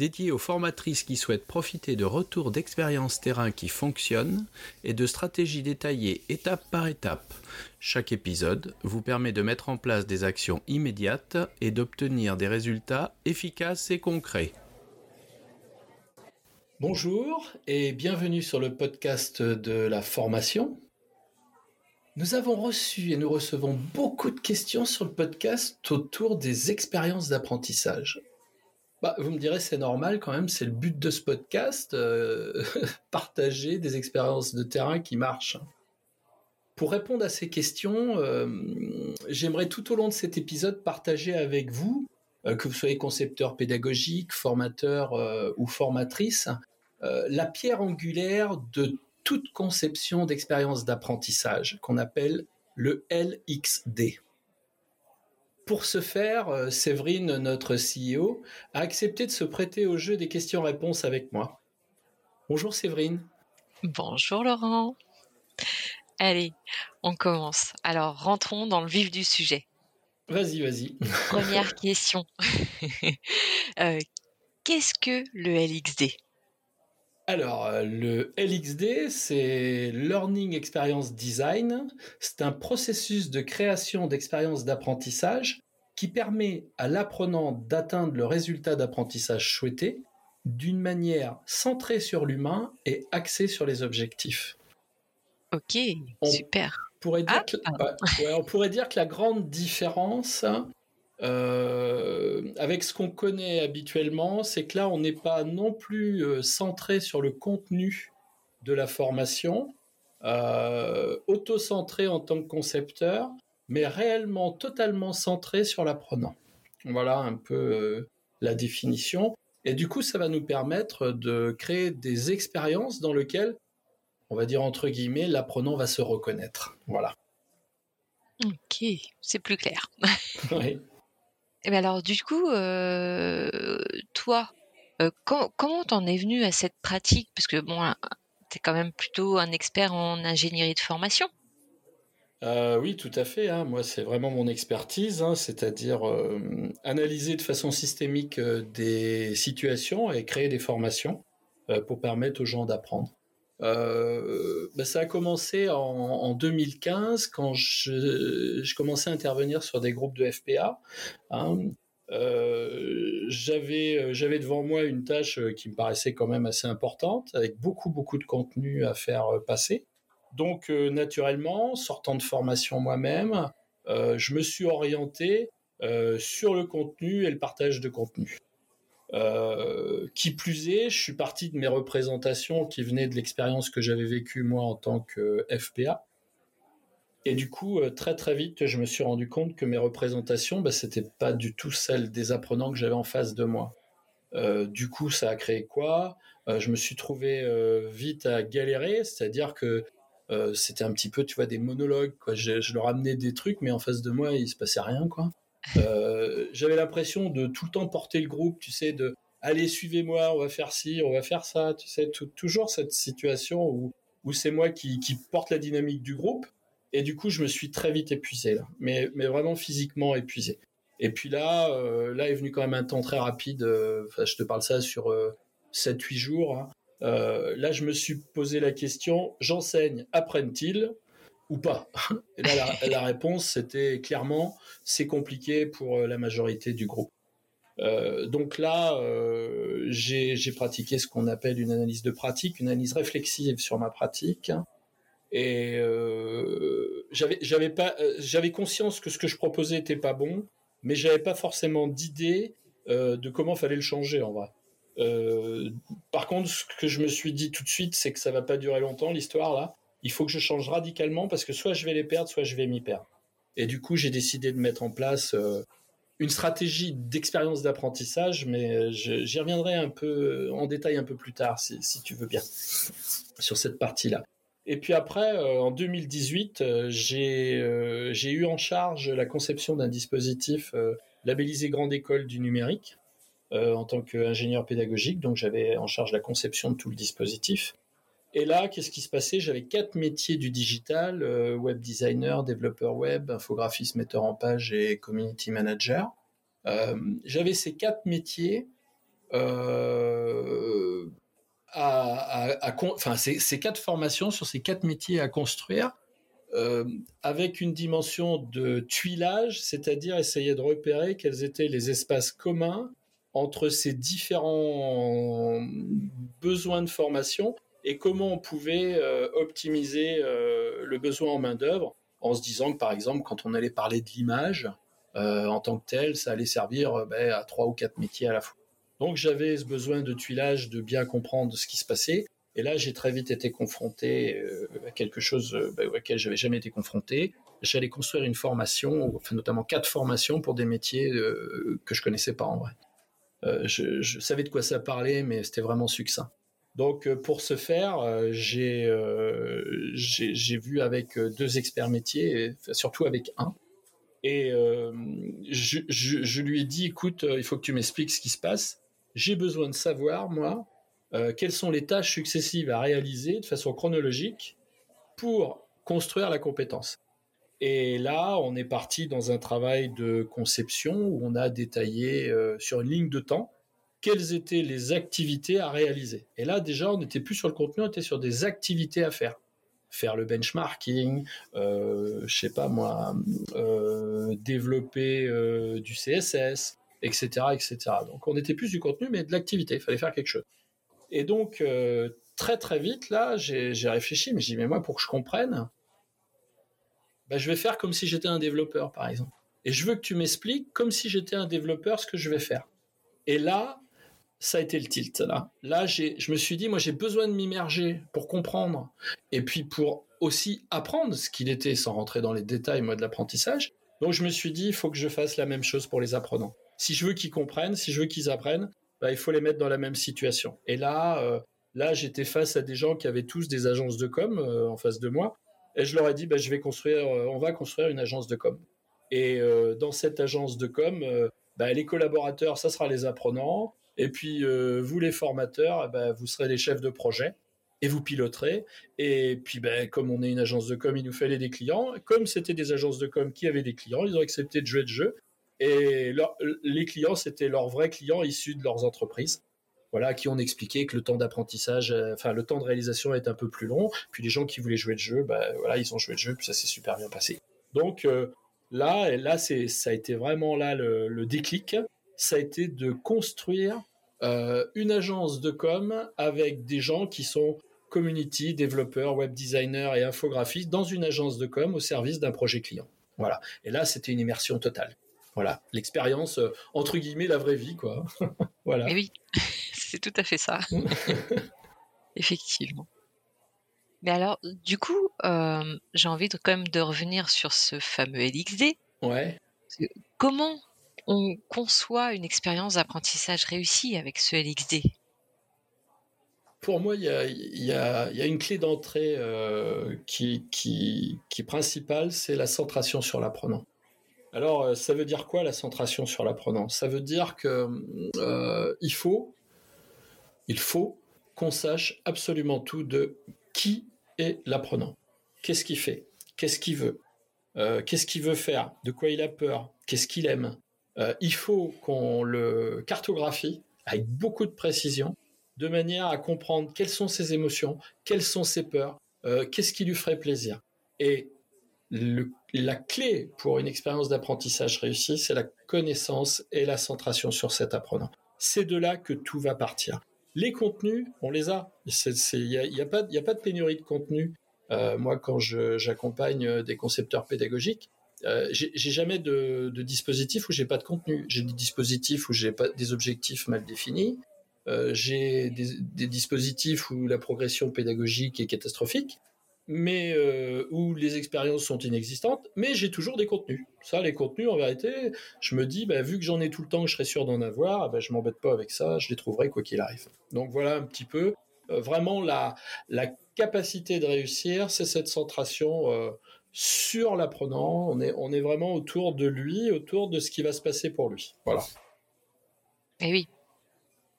dédié aux formatrices qui souhaitent profiter de retours d'expériences terrain qui fonctionnent et de stratégies détaillées étape par étape. Chaque épisode vous permet de mettre en place des actions immédiates et d'obtenir des résultats efficaces et concrets. Bonjour et bienvenue sur le podcast de la formation. Nous avons reçu et nous recevons beaucoup de questions sur le podcast autour des expériences d'apprentissage. Bah, vous me direz, c'est normal quand même, c'est le but de ce podcast, euh, partager des expériences de terrain qui marchent. Pour répondre à ces questions, euh, j'aimerais tout au long de cet épisode partager avec vous, euh, que vous soyez concepteur pédagogique, formateur ou formatrice, la pierre angulaire de toute conception d'expérience d'apprentissage qu'on appelle le LXD. Pour ce faire, euh, Séverine, notre CEO, a accepté de se prêter au jeu des questions-réponses avec moi. Bonjour Séverine. Bonjour Laurent. Allez, on commence. Alors, rentrons dans le vif du sujet. Vas-y, vas-y. Première question. Euh, qu'est-ce que le LXD alors, euh, le LXD, c'est Learning Experience Design. C'est un processus de création d'expériences d'apprentissage qui permet à l'apprenant d'atteindre le résultat d'apprentissage souhaité d'une manière centrée sur l'humain et axée sur les objectifs. Ok, super. Pourrait dire ah, on pourrait dire que la grande différence euh, avec ce qu'on connaît habituellement, c'est que là, on n'est pas non plus euh, centré sur le contenu de la formation, euh, auto-centré en tant que concepteur, mais réellement totalement centré sur l'apprenant. Voilà un peu la définition. Et du coup, ça va nous permettre de créer des expériences dans lesquelles, on va dire entre guillemets, l'apprenant va se reconnaître. Voilà. Ok, c'est plus clair. oui. Et ben alors du coup, euh, toi, euh, comment t'en es venu à cette pratique? Parce que bon, tu es quand même plutôt un expert en ingénierie de formation. Euh, oui, tout à fait. Hein. Moi, c'est vraiment mon expertise, hein, c'est-à-dire analyser de façon systémique des situations et créer des formations pour permettre aux gens d'apprendre. Euh, ben, ça a commencé en, 2015 quand je, commençais à intervenir sur des groupes de FPA. Hein. Euh, j'avais j'avais devant moi une tâche qui me paraissait quand même assez importante avec beaucoup beaucoup de contenu à faire passer donc euh, naturellement sortant de formation moi-même je me suis orienté sur le contenu et le partage de contenu euh, qui plus est, je suis parti de mes représentations qui venaient de l'expérience que j'avais vécue moi en tant que FPA. Et du coup, euh, très très vite, je me suis rendu compte que mes représentations, bah, c'était pas du tout celles des apprenants que j'avais en face de moi. Euh, du coup, ça a créé quoi? Je me suis trouvé vite à galérer, c'est-à-dire que c'était un petit peu, tu vois, des monologues. Quoi. Je, je, leur amenais des trucs, mais en face de moi, il se passait rien, quoi. Euh, j'avais l'impression de tout le temps porter le groupe, tu sais, de allez, suivez-moi, on va faire ci, on va faire ça, tu sais, toujours cette situation où, où c'est moi qui, qui, porte la dynamique du groupe. Et du coup, je me suis très vite épuisé, là, mais, mais vraiment physiquement épuisé. Et puis là, euh, là est venu quand même un temps très rapide. Euh, je te parle ça sur 7-8 jours. Hein. là, je me suis posé la question j'enseigne, apprennent-ils? Ou pas là, la, réponse, c'était clairement, c'est compliqué pour euh, la majorité du groupe. Euh, donc là, euh, j'ai pratiqué ce qu'on appelle une analyse de pratique, une analyse réflexive sur ma pratique. Et j'avais conscience que ce que je proposais était pas bon, mais j'avais pas forcément d'idée de comment fallait le changer en vrai. par contre, ce que je me suis dit tout de suite, c'est que ça va pas durer longtemps l'histoire là il faut que je change radicalement parce que soit je vais les perdre, soit je vais m'y perdre. Et du coup, j'ai décidé de mettre en place euh, une stratégie d'expérience d'apprentissage, mais euh, j'y reviendrai un peu en détail un peu plus tard, si, tu veux bien, sur cette partie-là. Et puis après, en 2018, j'ai eu en charge la conception d'un dispositif labellisé Grande École du numérique en tant qu'ingénieur pédagogique. Donc j'avais en charge la conception de tout le dispositif. Et là, qu'est-ce qui se passait? J'avais quatre métiers du digital web designer, développeur web, infographiste, metteur en page et community manager. J'avais ces quatre métiers euh, à, enfin, ces, quatre formations sur ces quatre métiers à construire euh, avec une dimension de tuilage, c'est-à-dire essayer de repérer quels étaient les espaces communs entre ces différents besoins de formation et comment on pouvait euh, optimiser le besoin en main-d'œuvre en se disant que, par exemple, quand on allait parler de l'image en tant que tel, ça allait servir ben, à trois ou quatre métiers à la fois. Donc j'avais ce besoin de tuilage, de bien comprendre ce qui se passait. Et là, j'ai très vite été confronté euh, à quelque chose euh, bah, auquel j'avais jamais été confronté. J'allais construire une formation, enfin notamment quatre formations pour des métiers euh, que je connaissais pas en vrai. Je, savais de quoi ça parlait, mais c'était vraiment succinct. Donc pour ce faire, j'ai vu avec deux experts métiers, surtout avec un, et je, lui ai dit, écoute, il faut que tu m'expliques ce qui se passe j'ai besoin de savoir, moi, euh, quelles sont les tâches successives à réaliser de façon chronologique pour construire la compétence. Et là, on est parti dans un travail de conception où on a détaillé euh, sur une ligne de temps quelles étaient les activités à réaliser. Et là, déjà, on n'était plus sur le contenu, on était sur des activités à faire. Faire le benchmarking, euh, je sais pas moi, euh, développer du CSS, etc., etc. Donc on était plus du contenu, mais de l'activité. Il fallait faire quelque chose. Et donc euh, très très vite là, j'ai réfléchi, mais j'ai dit mais moi pour que je comprenne, bah, je vais faire comme si j'étais un développeur par exemple. Et je veux que tu m'expliques comme si j'étais un développeur ce que je vais faire. Et là, ça a été le tilt là. Là, je me suis dit moi j'ai besoin de m'immerger pour comprendre et puis pour aussi apprendre ce qu'il était sans rentrer dans les détails moi de l'apprentissage. Donc je me suis dit il faut que je fasse la même chose pour les apprenants si je veux qu'ils comprennent, si je veux qu'ils apprennent, bah, il faut les mettre dans la même situation. Et là, euh, là, j'étais face à des gens qui avaient tous des agences de com euh, en face de moi, et je leur ai dit, bah, je vais construire, euh, on va construire une agence de com. Et dans cette agence de com, bah, les collaborateurs, ça sera les apprenants, et puis vous les formateurs, bah, vous serez les chefs de projet et vous piloterez. Et puis, ben, comme on est une agence de com, il nous fallait des clients. Comme c'était des agences de com qui avaient des clients, ils ont accepté de jouer le jeu. Et les clients, c'était leurs vrais clients issus de leurs entreprises. Voilà, qui ont expliqué que le temps d'apprentissage, euh, enfin le temps de réalisation est un peu plus long. Puis les gens qui voulaient jouer le jeu, bah, voilà, ils ont joué le jeu, puis ça s'est super bien passé. Donc euh, là, là, ça a été vraiment là le, déclic. Ça a été de construire euh, une agence de com avec des gens qui sont community, développeurs, web designers et infographistes dans une agence de com au service d'un projet client. Voilà. Et là, c'était une immersion totale. Voilà, l'expérience, euh, entre guillemets, la vraie vie, quoi. voilà. Et oui, c'est tout à fait ça. Effectivement. Mais alors, du coup, euh, j'ai envie de, quand même de revenir sur ce fameux LXD. Ouais. Comment on conçoit une expérience d'apprentissage réussie avec ce LXD Pour moi, il y a, une clé d'entrée euh, qui, est principale, c'est la centration sur l'apprenant. Alors, euh, ça veut dire quoi la centration sur l'apprenant? Ça veut dire que euh, il faut qu'on sache absolument tout de qui est l'apprenant. Qu'est-ce qu'il fait? Qu'est-ce qu'il veut? Euh, Qu'est-ce qu'il veut faire? De quoi il a peur? Qu'est-ce qu'il aime? Il faut qu'on le cartographie avec beaucoup de précision, de manière à comprendre quelles sont ses émotions, quelles sont ses peurs, qu'est-ce qui lui ferait plaisir. Et la clé pour une expérience d'apprentissage réussie, c'est la connaissance et la centration sur cet apprenant. C'est de là que tout va partir. Les contenus, on les a. Il n'y a, pas, a pas de pénurie de contenu. Euh, moi, quand j'accompagne des concepteurs pédagogiques, euh, j'ai jamais de, de, dispositif où j'ai pas de contenu. J'ai des dispositifs où j'ai pas des objectifs mal définis. Euh, j'ai des, dispositifs où la progression pédagogique est catastrophique mais euh, où les expériences sont inexistantes, mais j'ai toujours des contenus. Ça, les contenus, en vérité, je me dis, bah, vu que j'en ai tout le temps, que je serai sûr d'en avoir, bah, je m'embête pas avec ça, je les trouverai quoi qu'il arrive. Donc voilà un petit peu, vraiment la, capacité de réussir, c'est cette centration sur l'apprenant. On est, on est vraiment autour de lui, autour de ce qui va se passer pour lui. Voilà. Eh oui.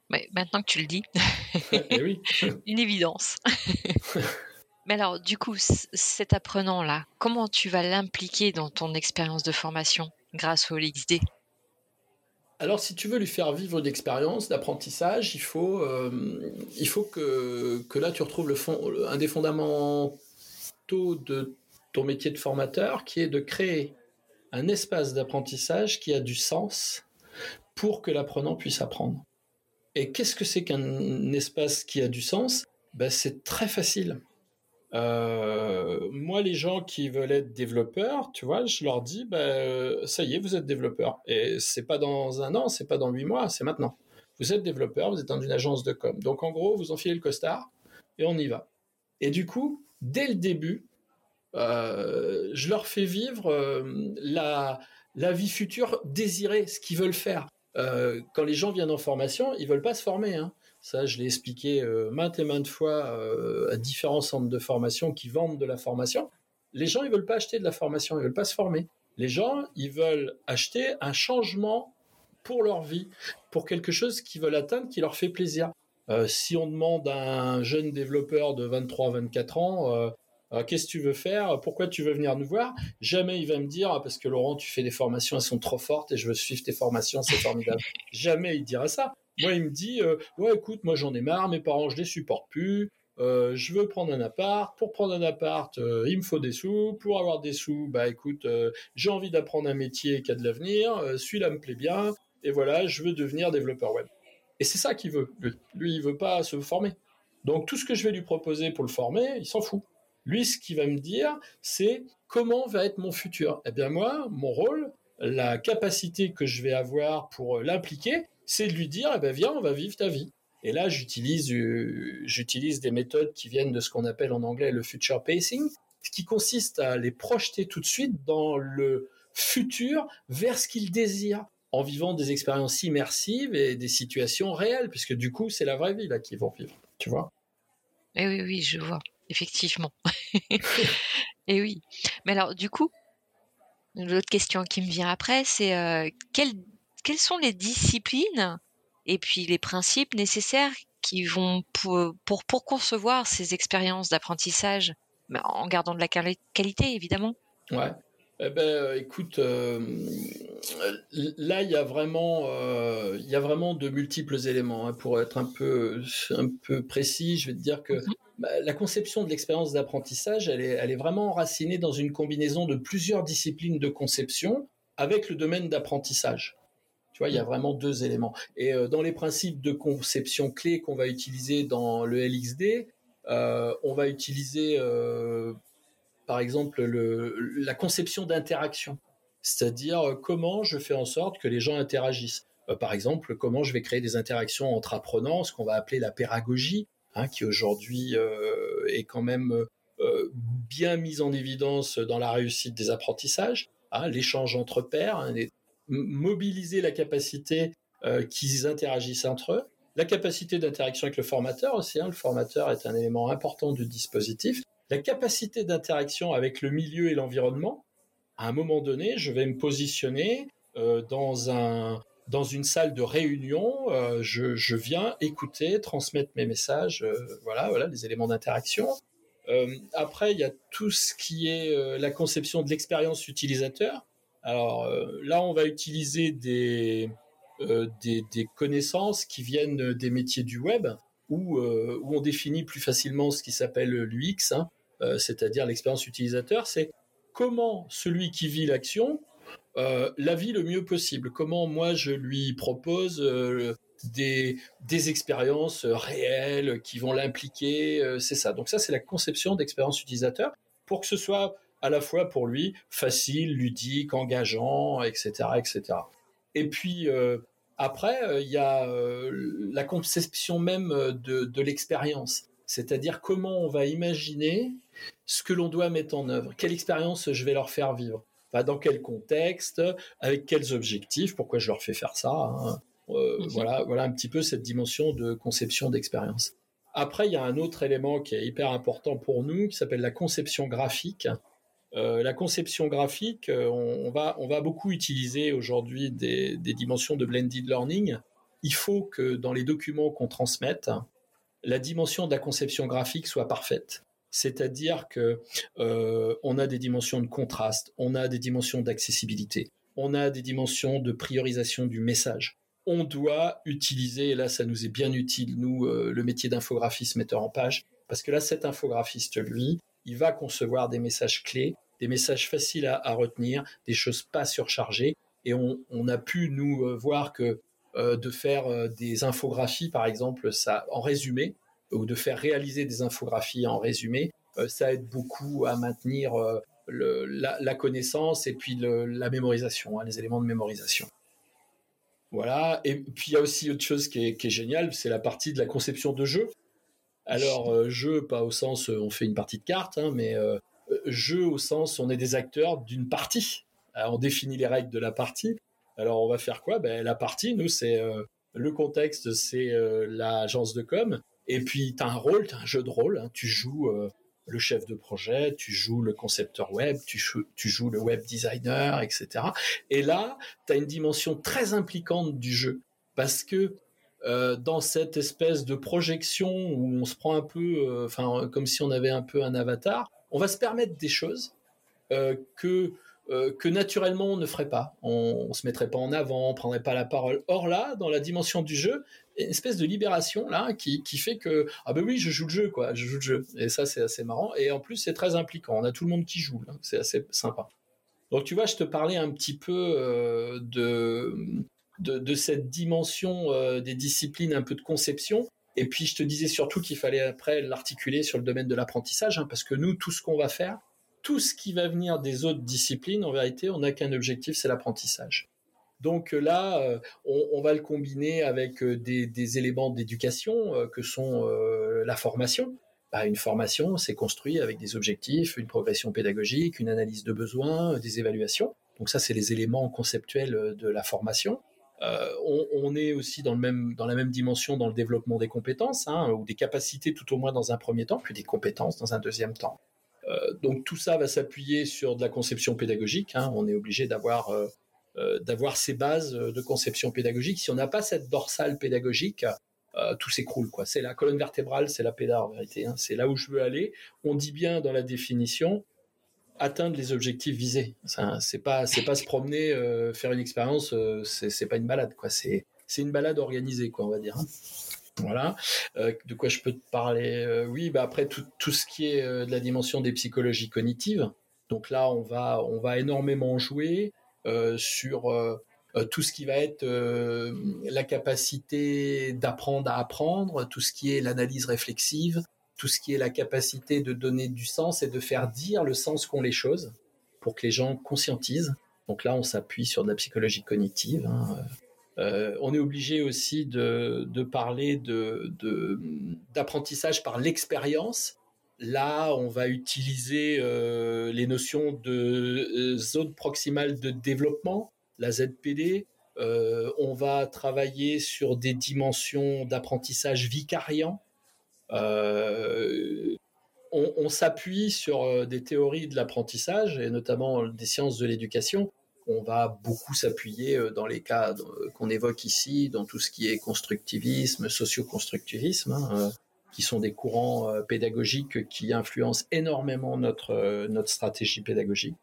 Mais maintenant que tu le dis, eh oui. une évidence. Mais alors, du coup, cet apprenant-là, comment tu vas l'impliquer dans ton expérience de formation grâce au LXD alors, si tu veux lui faire vivre une expérience d'apprentissage, il faut, euh, il faut que, que là, tu retrouves le fond, un des fondamentaux de ton métier de formateur, qui est de créer un espace d'apprentissage qui a du sens pour que l'apprenant puisse apprendre. Et qu'est-ce que c'est qu'un espace qui a du sens? Ben, C'est très facile. Euh, moi, les gens qui veulent être développeurs, tu vois, je leur dis, bah, ça y est, vous êtes développeur. Et c'est pas dans un an, c'est pas dans huit mois, c'est maintenant. Vous êtes développeur, vous êtes dans une agence de com. Donc, en gros, vous enfilez le costard et on y va. Et du coup, dès le début, je leur fais vivre euh, la, vie future désirée, ce qu'ils veulent faire. quand les gens viennent en formation, ils veulent pas se former. Hein. Ça, je l'ai expliqué euh, maintes et maintes fois euh, à différents centres de formation qui vendent de la formation. Les gens, ils veulent pas acheter de la formation, ils veulent pas se former. Les gens, ils veulent acheter un changement pour leur vie, pour quelque chose qu'ils veulent atteindre, qui leur fait plaisir. Euh, si on demande à un jeune développeur de 23-24 ans, qu'est-ce que tu veux faire? Pourquoi tu veux venir nous voir? Jamais il va me dire parce que Laurent, tu fais des formations, elles sont trop fortes et je veux suivre tes formations, c'est formidable. Jamais il dira ça. Moi, il me dit, euh, ouais, écoute, moi j'en ai marre, mes parents je les supporte plus. Euh, je veux prendre un appart. Pour prendre un appart, euh, il me faut des sous. Pour avoir des sous, bah écoute, j'ai envie d'apprendre un métier qui a de l'avenir. Celui-là me plaît bien. Et voilà, je veux devenir développeur web. Et c'est ça qu'il veut. Lui. lui, il veut pas se former. Donc tout ce que je vais lui proposer pour le former, il s'en fout. Lui, ce qu'il va me dire, c'est comment va être mon futur. Eh bien moi, mon rôle, la capacité que je vais avoir pour l'impliquer, c'est de lui dire, eh ben, viens, on va vivre ta vie. Et là, j'utilise, euh, j'utilise des méthodes qui viennent de ce qu'on appelle en anglais le future pacing, qui consiste à les projeter tout de suite dans le futur vers ce qu'ils désirent, en vivant des expériences immersives et des situations réelles, puisque du coup, c'est la vraie vie là qu'ils vont vivre, tu vois? Eh oui, oui, je vois, effectivement. et oui. Mais alors, du coup, l'autre question qui me vient après, c'est euh, quelle quelles sont les disciplines et puis les principes nécessaires qui vont pour, pour, concevoir ces expériences d'apprentissage, en gardant de la qualité évidemment Ouais. Eh ben, euh, écoute, euh, là, il y a vraiment, euh, il y a vraiment de multiples éléments. Hein. Pour être un peu, un peu précis, je vais te dire que mhm. bah, la conception de l'expérience d'apprentissage, elle est, elle est vraiment enracinée dans une combinaison de plusieurs disciplines de conception avec le domaine d'apprentissage il y a vraiment deux éléments. Et euh, dans les principes de conception clés qu'on va utiliser dans le LXD, euh, on va utiliser, euh, par exemple, la conception d'interaction, c'est-à-dire comment je fais en sorte que les gens interagissent. par exemple, comment je vais créer des interactions entre apprenants, ce qu'on va appeler la pédagogie, hein, qui aujourd'hui est quand même bien mise en évidence dans la réussite des apprentissages. Hein, l'échange entre pairs, hein, mobiliser la capacité euh, qu'ils interagissent entre eux, la capacité d'interaction avec le formateur aussi. Le formateur est un élément important du dispositif. La capacité d'interaction avec le milieu et l'environnement. À un moment donné, je vais me positionner euh, dans un dans une salle de réunion. Euh, je, viens écouter, transmettre mes messages. voilà, voilà les éléments d'interaction. après, il y a tout ce qui est la conception de l'expérience utilisateur. Alors euh, là, on va utiliser euh, des, des, connaissances qui viennent des métiers du web, où, euh, où on définit plus facilement ce qui s'appelle l'UX, hein, c'est-à-dire l'expérience utilisateur. C'est comment celui qui vit l'action la vit le mieux possible. Comment moi je lui propose des, des expériences réelles qui vont l'impliquer. c'est ça. Donc ça, c'est la conception d'expérience utilisateur pour que ce soit à la fois pour lui facile, ludique, engageant, etc., etc. Et puis euh, après, euh, il y a euh, la conception même de, l'expérience, c'est-à-dire comment on va imaginer ce que l'on doit mettre en œuvre, quelle expérience je vais leur faire vivre, dans quel contexte, avec quels objectifs, pourquoi je leur fais faire ça. Hein. Mhm. Voilà, voilà un petit peu cette dimension de conception d'expérience. Après, il y a un autre élément qui est hyper important pour nous, qui s'appelle la conception graphique. Euh, la conception graphique, euh, on, va, on va beaucoup utiliser aujourd'hui des, dimensions de blended learning. Il faut que dans les documents qu'on transmette, la dimension de la conception graphique soit parfaite. C'est-à-dire que euh, on a des dimensions de contraste, on a des dimensions d'accessibilité, on a des dimensions de priorisation du message. On doit utiliser, et là ça nous est bien utile, nous, le métier d'infographiste metteur en page, parce que là cet infographiste, lui, il va concevoir des messages clés, des messages faciles à, retenir, des choses pas surchargées. Et on, a pu nous euh, voir que euh, de faire euh, des infographies, par exemple, ça en résumé, ou de faire réaliser des infographies en résumé, ça aide beaucoup à maintenir la, connaissance et puis la mémorisation, hein, les éléments de mémorisation. Voilà. Et puis il y a aussi autre chose qui est, qui géniale, c'est la partie de la conception de jeu. Alors, euh, jeu, pas au sens euh, on fait une partie de cartes, hein, mais euh, jeu au sens on est des acteurs d'une partie. on définit les règles de la partie. Alors, on va faire quoi? Ben, La partie, nous, c'est le contexte, c'est l'agence de com. Et puis, tu as un rôle, tu as un jeu de rôle. Hein. tu joues le chef de projet, tu joues le concepteur web, tu joues, le web designer, etc. Et là, tu as une dimension très impliquante du jeu. Parce que euh, dans cette espèce de projection où on se prend un peu, euh, enfin, comme si on avait un peu un avatar, on va se permettre des choses euh, que naturellement on ne ferait pas. On, on se mettrait pas en avant, on prendrait pas la parole. Or là, dans la dimension du jeu, espèce de libération là qui, qui fait que ah ben oui, je joue le jeu quoi, je joue le jeu. Et ça c'est assez marrant. Et en plus c'est très impliquant. On a tout le monde qui joue. C'est assez sympa. Donc tu vois, je te parlais un petit peu de de, cette dimension euh, des disciplines, un peu de conception. Et puis je te disais surtout qu'il fallait après l'articuler sur le domaine de l'apprentissage, hein, parce que nous, tout ce qu'on va faire, tout ce qui va venir des autres disciplines, en vérité, on n'a qu'un objectif, c'est l'apprentissage. Donc là, euh, on, va le combiner avec euh, des, éléments d'éducation que sont la formation. Bah, une formation, c'est construit avec des objectifs, une progression pédagogique, une analyse de besoins, des évaluations. Donc ça, c'est les éléments conceptuels de la formation. Euh, on, est aussi dans, la même dimension dans le développement des compétences, hein, ou des capacités tout au moins dans un premier temps, puis des compétences dans un deuxième temps. Euh, donc tout ça va s'appuyer sur de la conception pédagogique. Hein. On est obligé d'avoir euh, d'avoir ces bases de conception pédagogique. Si on n'a pas cette dorsale pédagogique, tout s'écroule. Quoi. C'est la colonne vertébrale, c'est la pédale en vérité. Hein. C'est là où je veux aller. On dit bien dans la définition, atteindre les objectifs visés. C'est pas c'est pas se promener, euh, faire une expérience, euh, c'est pas une balade quoi. C'est c'est une balade organisée quoi, on va dire. Hein. Voilà. Euh, de quoi je peux te parler Oui, bah après tout, tout ce qui est de la dimension des psychologies cognitives. Donc là, on va on va énormément jouer sur tout ce qui va être la capacité d'apprendre à apprendre, tout ce qui est l'analyse réflexive, tout ce qui est la capacité de donner du sens et de faire dire le sens qu'ont les choses pour que les gens conscientisent. Donc là, on s'appuie sur de la psychologie cognitive. Hein. Euh, on est obligé aussi de, parler d'apprentissage de, par l'expérience. Là, on va utiliser euh, les notions de euh, zone proximale de développement, la ZPD. on va travailler sur des dimensions d'apprentissage vicariant, euh, on, s'appuie sur euh, des théories de l'apprentissage et notamment des sciences de l'éducation. On va beaucoup s'appuyer euh, dans les cas qu'on évoque ici, dans tout ce qui est constructivisme, socio-constructivisme, hein, qui sont des courants pédagogiques qui influencent énormément notre, notre stratégie pédagogique.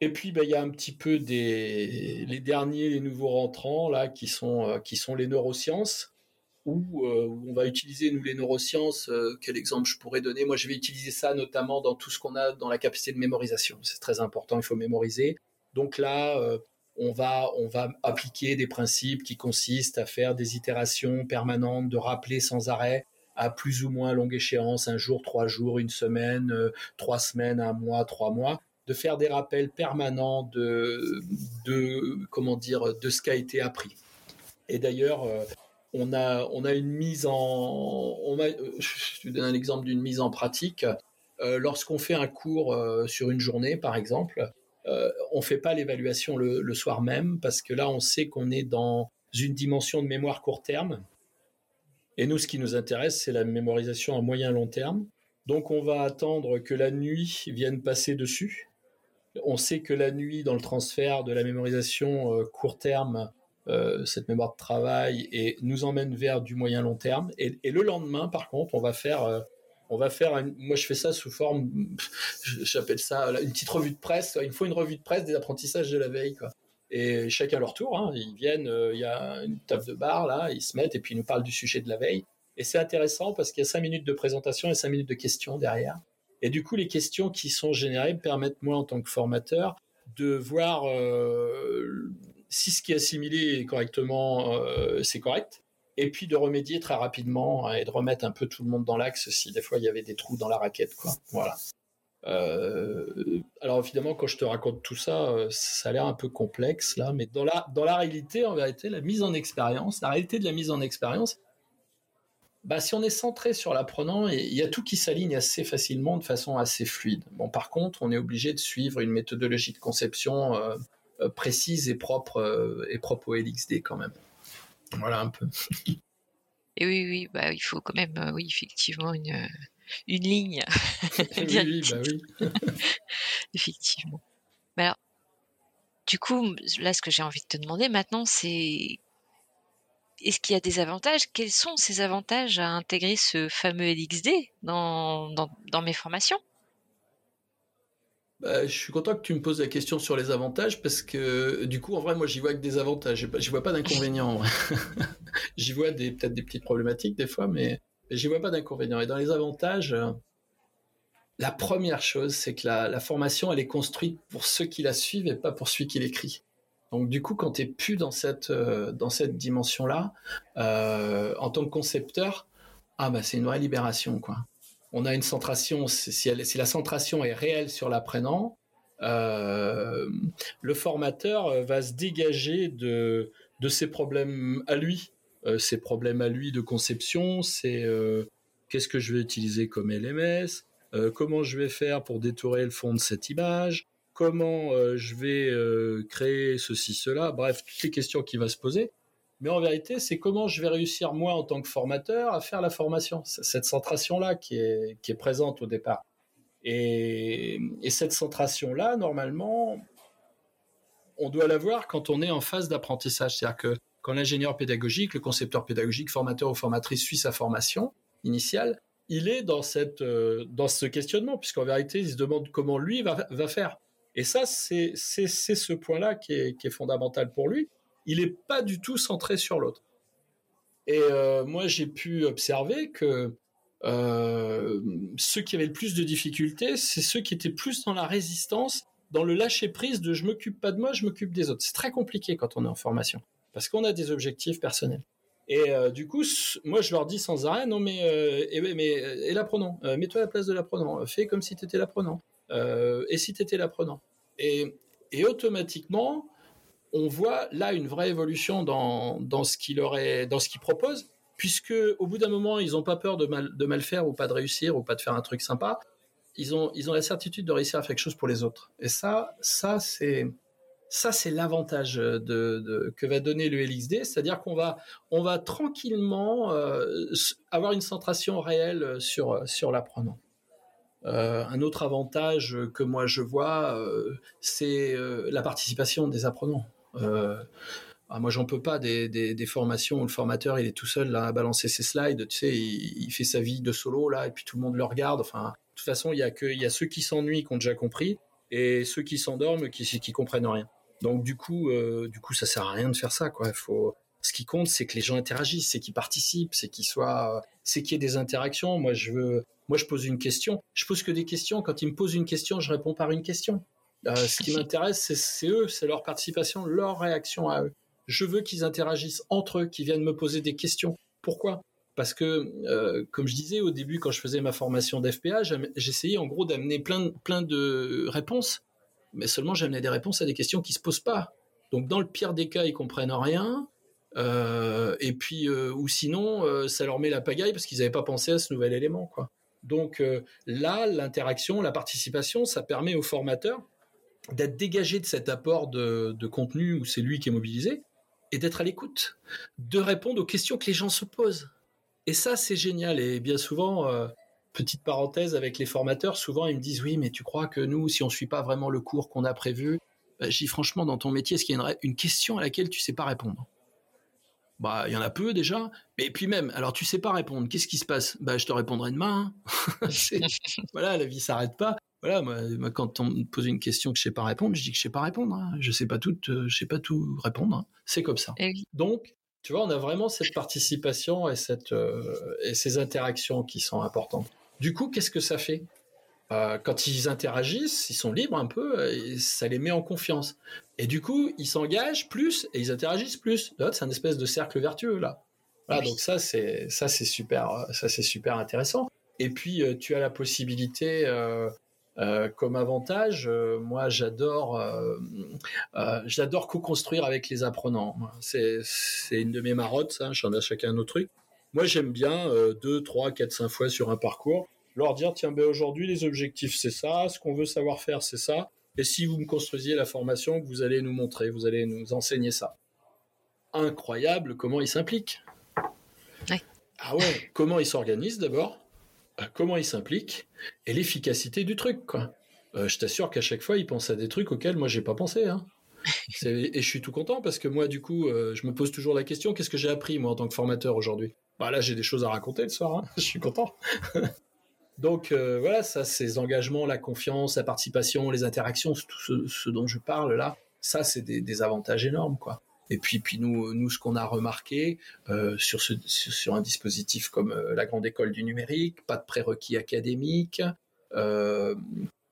Et puis, ben, il y a un petit peu des, les derniers, les nouveaux rentrants, là, qui sont, qui sont les neurosciences. Euh, où, on va utiliser, nous, les neurosciences. Euh, quel exemple je pourrais donner? Moi, je vais utiliser ça notamment dans tout ce qu'on a dans la capacité de mémorisation. C'est très important, il faut mémoriser. Donc là, euh, on va, on va appliquer des principes qui consistent à faire des itérations permanentes, de rappeler sans arrêt à plus ou moins longue échéance, un jour, trois jours, une semaine, trois semaines, un mois, trois mois, de faire des rappels permanents de, comment dire, de ce qui a été appris. Et d'ailleurs, on a, on a une mise en. je te donne un exemple d'une mise en pratique. Euh, lorsqu'on fait un cours euh, sur une journée, par exemple, euh, on ne fait pas l'évaluation le, soir même parce que là, on sait qu'on est dans une dimension de mémoire court terme. Et nous, ce qui nous intéresse, c'est la mémorisation à moyen long terme. Donc, on va attendre que la nuit vienne passer dessus. On sait que la nuit, dans le transfert de la mémorisation euh, court terme, euh, cette mémoire de travail et nous emmène vers du moyen long terme. Et, le lendemain, par contre, on va faire, euh, on va faire, moi je fais ça sous forme, j'appelle ça une petite revue de presse. Il faut une revue de presse des apprentissages de la veille, quoi. Et chacun leur tour, hein. ils viennent, euh, il y a une table de bar là, ils se mettent et puis ils nous parlent du sujet de la veille. Et c'est intéressant parce qu'il y a cinq minutes de présentation et cinq minutes de questions derrière. Et du coup, les questions qui sont générées permettent moi en tant que formateur de voir euh, si ce qui est assimilé correctement, euh, c'est correct. Et puis de remédier très rapidement et de remettre un peu tout le monde dans l'axe si des fois il y avait des trous dans la raquette, quoi. Voilà. Euh, alors évidemment, quand je te raconte tout ça, euh, ça a l'air un peu complexe là, mais dans la, dans la réalité, en vérité, la mise en expérience, la réalité de la mise en expérience, bah, si on est centré sur l'apprenant, il y a tout qui s'aligne assez facilement, de façon assez fluide. Bon, par contre, on est obligé de suivre une méthodologie de conception euh, précise et propre, et propre au LXD quand même. Voilà un peu. Et oui, oui, bah, il faut quand même, oui, effectivement, une, une ligne. oui, bah oui. Effectivement. Mais alors, du coup, là, ce que j'ai envie de te demander maintenant, c'est est-ce qu'il y a des avantages? Quels sont ces avantages à intégrer ce fameux LXD dans, dans, mes formations? Bah, je suis content que tu me poses la question sur les avantages parce que du coup, en vrai, moi, j'y vois que des avantages. Je vois pas d'inconvénients. j'y vois des, peut-être des petites problématiques des fois, mais j'y vois pas d'inconvénients. Et dans les avantages, euh, la première chose, c'est que la, formation, elle est construite pour ceux qui la suivent et pas pour celui qui l'écrit. Donc du coup, quand tu n'es plus dans cette, euh, cette dimension-là, euh, en tant que concepteur, ah bah c'est une vraie libération quoi. On a une centration, si, la centration est réelle sur l'apprenant, le formateur va se dégager de, de ses problèmes à lui ses problèmes à lui de conception, c'est euh, qu'est-ce que je vais utiliser comme LMS, euh, comment je vais faire pour détourer le fond de cette image, comment je vais créer ceci, cela, bref, toutes les questions qui vont se poser. Mais en vérité, c'est comment je vais réussir, moi, en tant que formateur, à faire la formation. Cette centration-là qui est, qui est présente au départ. Et, et cette centration-là, normalement, on doit l'avoir quand on est en phase d'apprentissage. C'est-à-dire que quand l'ingénieur pédagogique, le concepteur pédagogique, formateur ou formatrice suit sa formation initiale, il est dans, cette, euh, ce questionnement, puisqu'en vérité, il se demande comment lui va, faire. Et ça, c'est ce point-là qui est, qui est, fondamental pour lui. Il n'est pas du tout centré sur l'autre. Et euh, moi, j'ai pu observer que euh, ceux qui avaient le plus de difficultés, c'est ceux qui étaient plus dans la résistance, dans le lâcher prise de je m'occupe pas de moi, je m'occupe des autres. C'est très compliqué quand on est en formation parce qu'on a des objectifs personnels. Et euh, du coup, moi, je leur dis sans arrêt, non, mais, euh, mais euh, et l'apprenant, mets-toi à la place de l'apprenant, fais comme si tu étais l'apprenant. et si tu étais l'apprenant. Et, et, automatiquement, on voit là une vraie évolution dans, dans ce qu'il aurait, dans ce qu'il propose, puisque au bout d'un moment, ils n'ont pas peur de mal, de mal faire ou pas de réussir ou pas de faire un truc sympa. Ils ont, ils ont la certitude de réussir à faire quelque chose pour les autres. Et ça, ça c'est ça, c'est l'avantage de, que va donner le LXD, c'est-à-dire qu'on va, tranquillement euh, avoir une centration réelle sur, sur l'apprenant. Euh, un autre avantage que moi je vois, euh, c'est la participation des apprenants. Ah, moi, j'en peux pas des, formations où le formateur il est tout seul à balancer ses slides. Tu sais, il, fait sa vie de solo là et puis tout le monde le regarde. Enfin, de toute façon, il y a que il y a ceux qui s'ennuient qui ont déjà compris et ceux qui s'endorment qui qui comprennent rien. Donc du coup, euh, du coup, ça sert à rien de faire ça, quoi. Faut, ce qui compte, c'est que les gens interagissent, c'est qu'ils participent, c'est qu'ils soient, c'est qu'il y ait des interactions. Moi, je veux, moi, je pose une question. Je pose que des questions. Quand ils me posent une question, je réponds par une question. Euh, ce qui m'intéresse, c'est eux, c'est leur participation, leur réaction à eux. Je veux qu'ils interagissent entre eux, qu'ils viennent me poser des questions. Pourquoi? Parce que, euh, comme je disais au début, quand je faisais ma formation d'FPA, j'essayais en gros d'amener plein, plein de réponses mais seulement j'amenais des réponses à des questions qui se posent pas. Donc dans le pire des cas, ils comprennent rien. Euh, et puis euh, ou sinon, euh, ça leur met la pagaille parce qu'ils n'avaient pas pensé à ce nouvel élément, quoi. Donc là, l'interaction, la participation, ça permet au formateur d'être dégagé de cet apport de, de contenu où c'est lui qui est mobilisé et d'être à l'écoute, de répondre aux questions que les gens se posent. Et ça, c'est génial. Et bien souvent, petite parenthèse avec les formateurs, souvent ils me disent oui, mais tu crois que nous, si on suit pas vraiment le cours qu'on a prévu, bah, je dis franchement, dans ton métier, est-ce qu'il y a une, question à laquelle tu sais pas répondre? Bah, il y en a peu déjà. Et puis même, alors tu sais pas répondre, qu'est-ce qui se passe? Bah, je te répondrai demain. Hein. voilà, la vie s'arrête pas. Voilà, moi, quand on me pose une question que je sais pas répondre, je dis que je sais pas répondre. Hein. Je sais pas tout, euh, je sais pas tout répondre. Hein. C'est comme ça. Eh Donc, tu vois, on a vraiment cette participation et, cette, euh, et ces interactions qui sont importantes. Du coup, qu'est-ce que ça fait? Euh, Quand ils interagissent, ils sont libres un peu, et ça les met en confiance. Et du coup, ils s'engagent plus et ils interagissent plus. C'est un espèce de cercle vertueux là. Voilà, donc ça c'est ça c'est super, ça c'est super intéressant. Et puis euh, tu as la possibilité euh, comme avantage, euh, moi j'adore, euh, j'adore co-construire avec les apprenants. C'est, une de mes marottes, j'en ai chacun un autre truc. Moi j'aime bien deux, trois, quatre, cinq fois sur un parcours leur dire tiens ben aujourd'hui les objectifs c'est ça, ce qu'on veut savoir faire c'est ça, et si vous me construisiez la formation vous allez nous montrer, vous allez nous enseigner ça. Incroyable comment ils s'impliquent. Ah ouais, comment ils s'organisent d'abord euh, comment il s'implique et l'efficacité du truc. Quoi. Euh, je t'assure qu'à chaque fois, il pense à des trucs auxquels moi j'ai pas pensé. Hein. et je suis tout content parce que moi, du coup, euh, je me pose toujours la question qu'est-ce que j'ai appris moi en tant que formateur aujourd'hui? Bah, Là, j'ai des choses à raconter le soir. Hein. je suis content. Donc voilà, ça, ces engagements, la confiance, la participation, les interactions, tout ce, dont je parle là, ça, c'est des, avantages énormes, quoi. Et puis, puis nous, nous, ce qu'on a remarqué euh, sur, sur un dispositif comme euh, la grande école du numérique, pas de prérequis académiques, euh,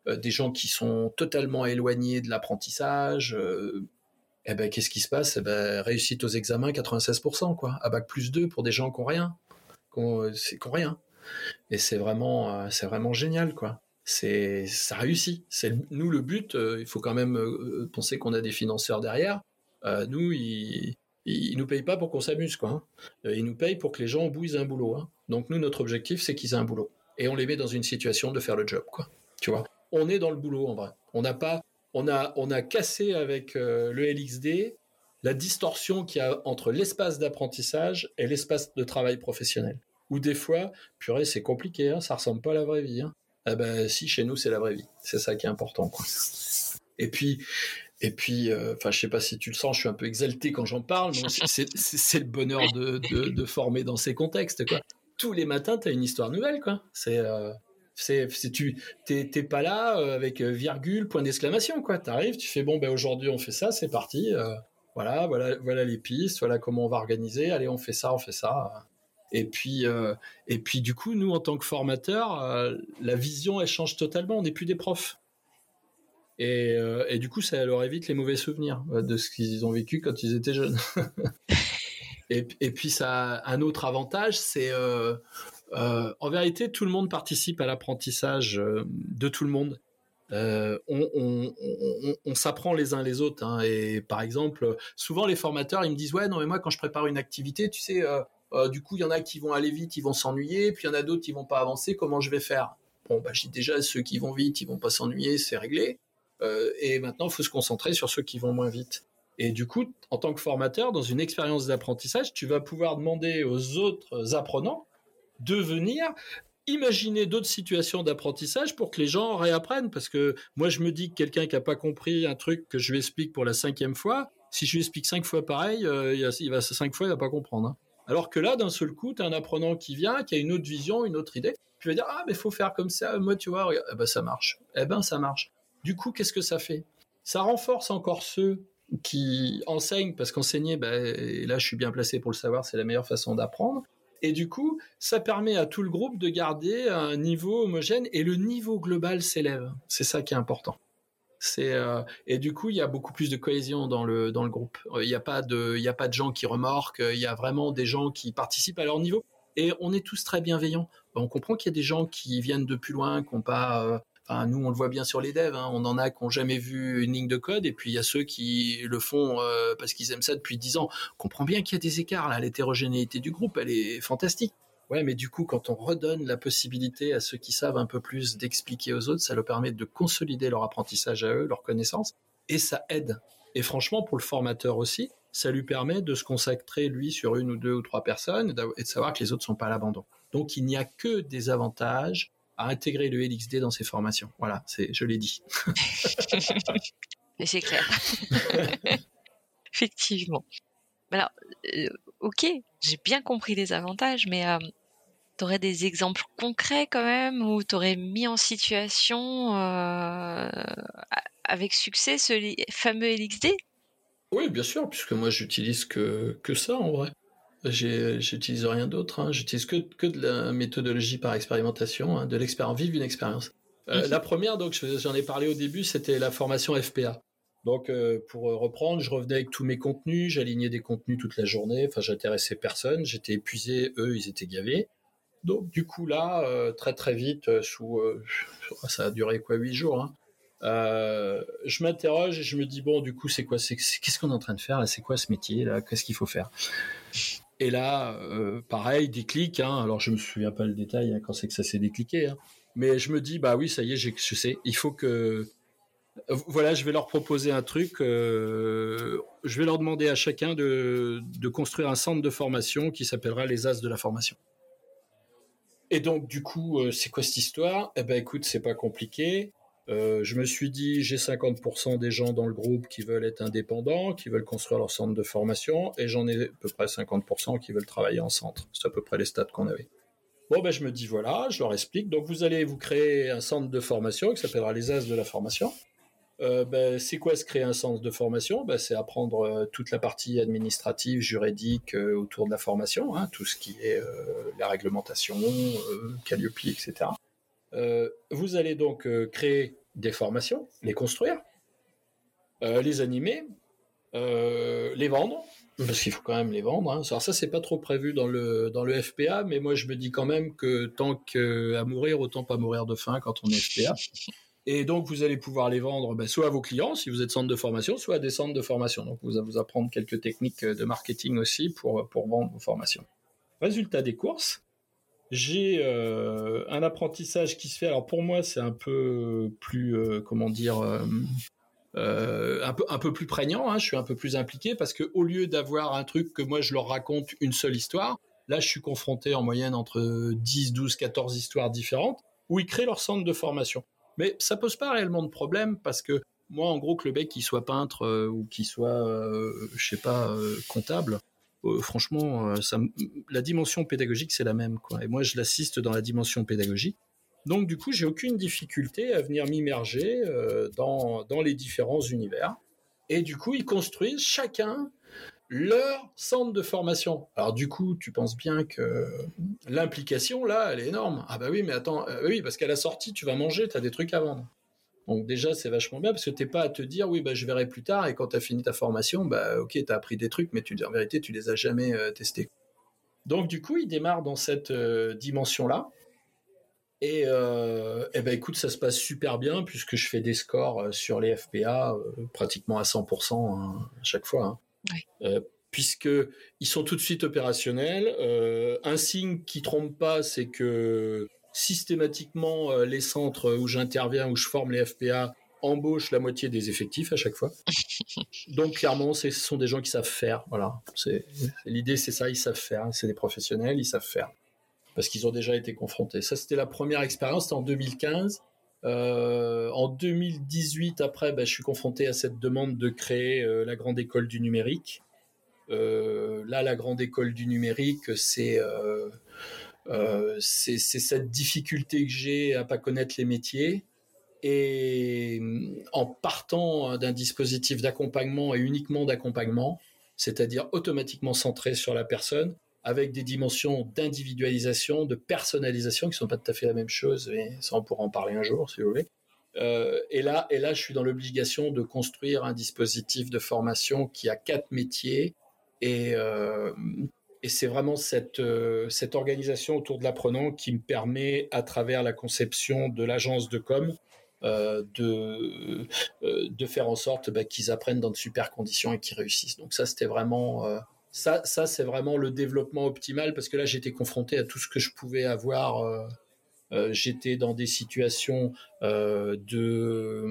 des gens qui sont totalement éloignés de l'apprentissage. Eh ben, qu'est-ce qui se passe? Eh ben, Réussite aux examens, 96%, quoi. À bac plus 2 pour des gens qui n'ont rien. Qui n'ont rien. Et c'est vraiment, c'est vraiment génial, quoi c'est ça réussit. C'est nous le but. il faut quand même penser qu'on a des financeurs derrière. Euh, nous, ils, ils, nous payent pas pour qu'on s'amuse, quoi. Hein. Euh, ils nous payent pour que les gens au bout ils aient un boulot. Hein. Donc nous, notre objectif, c'est qu'ils aient un boulot. Et on les met dans une situation de faire le job, quoi. Tu vois? On est dans le boulot en vrai. On n'a pas, on a, on a cassé avec euh, le LXD la distorsion qu'il y a entre l'espace d'apprentissage et l'espace de travail professionnel. Ou des fois, purée, c'est compliqué, hein, ça ressemble pas à la vraie vie. Hein. Ah ben si, chez nous, c'est la vraie vie. C'est ça qui est important. Et puis, et puis, euh, je sais pas si tu le sens, je suis un peu exalté quand j'en parle, mais c'est le bonheur de, de, former dans ces contextes. Tous les matins, tu as une histoire nouvelle. C'est, euh, c'est, tu, t'es, pas là euh, avec virgule, point d'exclamation, quoi. T'arrives, tu fais bon, ben aujourd'hui on fait ça, c'est parti. voilà, voilà, voilà les pistes, voilà comment on va organiser. Allez, on fait ça, on fait ça. Et puis, et puis du coup, nous en tant que formateurs, la vision elle change totalement. On n'est plus des profs. Euh, et, du coup, ça leur évite les mauvais souvenirs euh, de ce qu'ils ont vécu quand ils étaient jeunes. et, puis, ça un autre avantage, c'est euh, en vérité, tout le monde participe à l'apprentissage de tout le monde. on, s'apprend les uns les autres. Hein. et par exemple, souvent les formateurs, ils me disent ouais, non mais moi quand je prépare une activité, tu sais, du coup il y en a qui vont aller vite, ils vont s'ennuyer, puis il y en a d'autres qui vont pas avancer. Comment je vais faire? Bon, bah, j'ai déjà ceux qui vont vite, ils vont pas s'ennuyer, c'est réglé. Euh, et maintenant, il faut se concentrer sur ceux qui vont moins vite. Et du coup, en tant que formateur, dans une expérience d'apprentissage, tu vas pouvoir demander aux autres apprenants de venir imaginer d'autres situations d'apprentissage pour que les gens réapprennent. Parce que moi, je me dis que quelqu'un qui n'a pas compris un truc que je lui explique pour la cinquième fois, si je lui explique cinq fois pareil, euh, il va cinq fois, il va pas comprendre. Hein. Alors que là, d'un seul coup, tu as un apprenant qui vient, qui a une autre vision, une autre idée. Tu vas dire, ah, mais faut faire comme ça. Moi, tu vois, eh ben, ça marche. Eh ben, ça marche. Du coup, qu'est-ce que ça fait? Ça renforce encore ceux qui enseignent, parce qu'enseigner, ben, là je suis bien placé pour le savoir, c'est la meilleure façon d'apprendre. Et du coup, ça permet à tout le groupe de garder un niveau homogène et le niveau global s'élève. C'est ça qui est important. Euh, et du coup, il y a beaucoup plus de cohésion dans le dans le groupe. Il n'y a pas de il y a pas de gens qui remorquent. Il y a vraiment des gens qui participent à leur niveau. Et on est tous très bienveillants. On comprend qu'il y a des gens qui viennent de plus loin, qui n'ont pas nous, on le voit bien sur les devs. Hein. On en a qui n'ont jamais vu une ligne de code, et puis il y a ceux qui le font euh, parce qu'ils aiment ça depuis dix ans. On comprend bien qu'il y a des écarts. Là, l'hétérogénéité du groupe, elle est fantastique. Ouais, mais du coup, quand on redonne la possibilité à ceux qui savent un peu plus d'expliquer aux autres, ça leur permet de consolider leur apprentissage à eux, leur connaissance, et ça aide. Et franchement, pour le formateur aussi, ça lui permet de se consacrer lui sur une ou deux ou trois personnes et de savoir que les autres sont pas à l'abandon. Donc il n'y a que des avantages à intégrer le LXD dans ses formations. Voilà, c'est, je l'ai dit. Et c'est clair. Effectivement. Alors, euh, ok, j'ai bien compris les avantages, mais euh, tu aurais des exemples concrets quand même où tu aurais mis en situation euh, avec succès ce fameux LXD Oui, bien sûr, puisque moi j'utilise que, que ça en vrai. J'utilise rien d'autre, hein. j'utilise que, que de la méthodologie par expérimentation, hein, de l'expérience, vive une expérience. Euh, la première, donc j'en ai parlé au début, c'était la formation FPA. Donc euh, pour reprendre, je revenais avec tous mes contenus, j'alignais des contenus toute la journée, enfin j'intéressais personne, j'étais épuisé, eux ils étaient gavés. Donc du coup là, euh, très très vite, sous ça a duré quoi huit jours, hein, je m'interroge et je me dis bon du coup c'est quoi, c'est qu'est-ce qu'on est en train de faire là, c'est quoi ce métier là, qu'est-ce qu'il faut faire? Et là, pareil, déclic. Hein, alors je me souviens pas le détail hein, quand c'est que ça s'est décliqué. Hein. Mais je me dis, bah oui, ça y est, je sais, il faut que. Voilà, je vais leur proposer un truc. Euh, je vais leur demander à chacun de, de construire un centre de formation qui s'appellera les As de la formation. Et donc, du coup, euh, c'est quoi cette histoire? Eh ben, écoute, c'est pas compliqué. Euh, je me suis dit, j'ai 50% des gens dans le groupe qui veulent être indépendants, qui veulent construire leur centre de formation, et j'en ai à peu près 50% qui veulent travailler en centre. C'est à peu près les stats qu'on avait. Bon, ben, je me dis, voilà, je leur explique. Donc, vous allez vous créer un centre de formation qui s'appellera les As de la formation. Euh, ben, c'est quoi se créer un centre de formation? Ben, C'est apprendre euh, toute la partie administrative, juridique autour de la formation, hein, tout ce qui est la réglementation, Calliope, etc. vous allez donc créer des formations, les construire, les animer, les vendre, parce qu'il faut quand même les vendre. Hein. Alors ça, c'est pas trop prévu dans le dans le FPA, mais moi je me dis quand même que tant qu'à mourir, autant pas mourir de faim quand on est FPA. Et donc vous allez pouvoir les vendre ben, soit à vos clients si vous êtes centre de formation, soit à des centres de formation. Donc vous allez vous apprendre quelques techniques de marketing aussi pour pour vendre vos formations. Résultat des courses, j'ai euh, un apprentissage qui se fait. Alors pour moi, c'est un peu plus euh, comment dire. Euh, un peu un peu plus prégnant. Hein, je suis un peu plus impliqué parce que au lieu d'avoir un truc que moi je leur raconte une seule histoire, là je suis confronté en moyenne entre 10, 12, 14 histoires différentes où ils créent leur centre de formation. Mais ça pose pas réellement de problème parce que moi en gros que le mec qui soit peintre ou qui soit je sais pas comptable, franchement ça, la dimension pédagogique c'est la même quoi. Et moi je l'assiste dans la dimension pédagogique. Donc du coup, j'ai aucune difficulté à venir m'immerger euh, dans, les différents univers. Et du coup, ils construisent chacun leur centre de formation. Alors du coup, tu penses bien que l'implication là, elle est énorme. Ah bah oui, mais attends, euh, oui, parce qu'à la sortie, tu vas manger, tu as des trucs à vendre. Donc déjà, c'est vachement bien parce que t'es pas à te dire oui, bah je verrai plus tard et quand tu as fini ta formation, bah OK, tu as appris des trucs mais tu en vérité, tu les as jamais euh, testés. Donc du coup, il démarre dans cette dimension là et, euh, ben écoute, ça se passe super bien puisque je fais des scores euh, sur les FPA euh, pratiquement à 100% hein, à chaque fois. Hein. Euh, puisque ils sont tout de suite opérationnels. Euh, un signe qui trompe pas, c'est que systématiquement euh, les centres où j'interviens, où je forme les FPA, embauchent la moitié des effectifs à chaque fois. Donc clairement, ce sont des gens qui savent faire. Voilà, c'est l'idée, c'est ça, ils savent faire. C'est des professionnels, ils savent faire parce qu'ils ont déjà été confrontés. Ça, c'était la première expérience, c'était en 2015. Euh, en 2018, après, ben, je suis confronté à cette demande de créer euh, la grande école du numérique. Euh, là, la grande école du numérique, c'est euh, euh, c'est cette difficulté que j'ai à pas connaître les métiers. Et en partant d'un dispositif d'accompagnement et uniquement d'accompagnement, c'est-à-dire automatiquement centré sur la personne, avec des dimensions d'individualisation, de personnalisation qui sont pas tout à fait la même chose, mais ça on pourra en parler un jour si vous voulez. Euh, et là, et là, je suis dans l'obligation de construire un dispositif de formation qui a quatre métiers et euh, et c'est vraiment cette euh, cette organisation autour de l'apprenant qui me permet, à travers la conception de l'agence de com, euh, de euh, de faire en sorte bah, qu'ils apprennent dans de super conditions et qu'ils réussissent. Donc ça, c'était vraiment ça, ça c'est vraiment le développement optimal parce que là, j'étais confronté à tout ce que je pouvais avoir. J'étais dans des situations de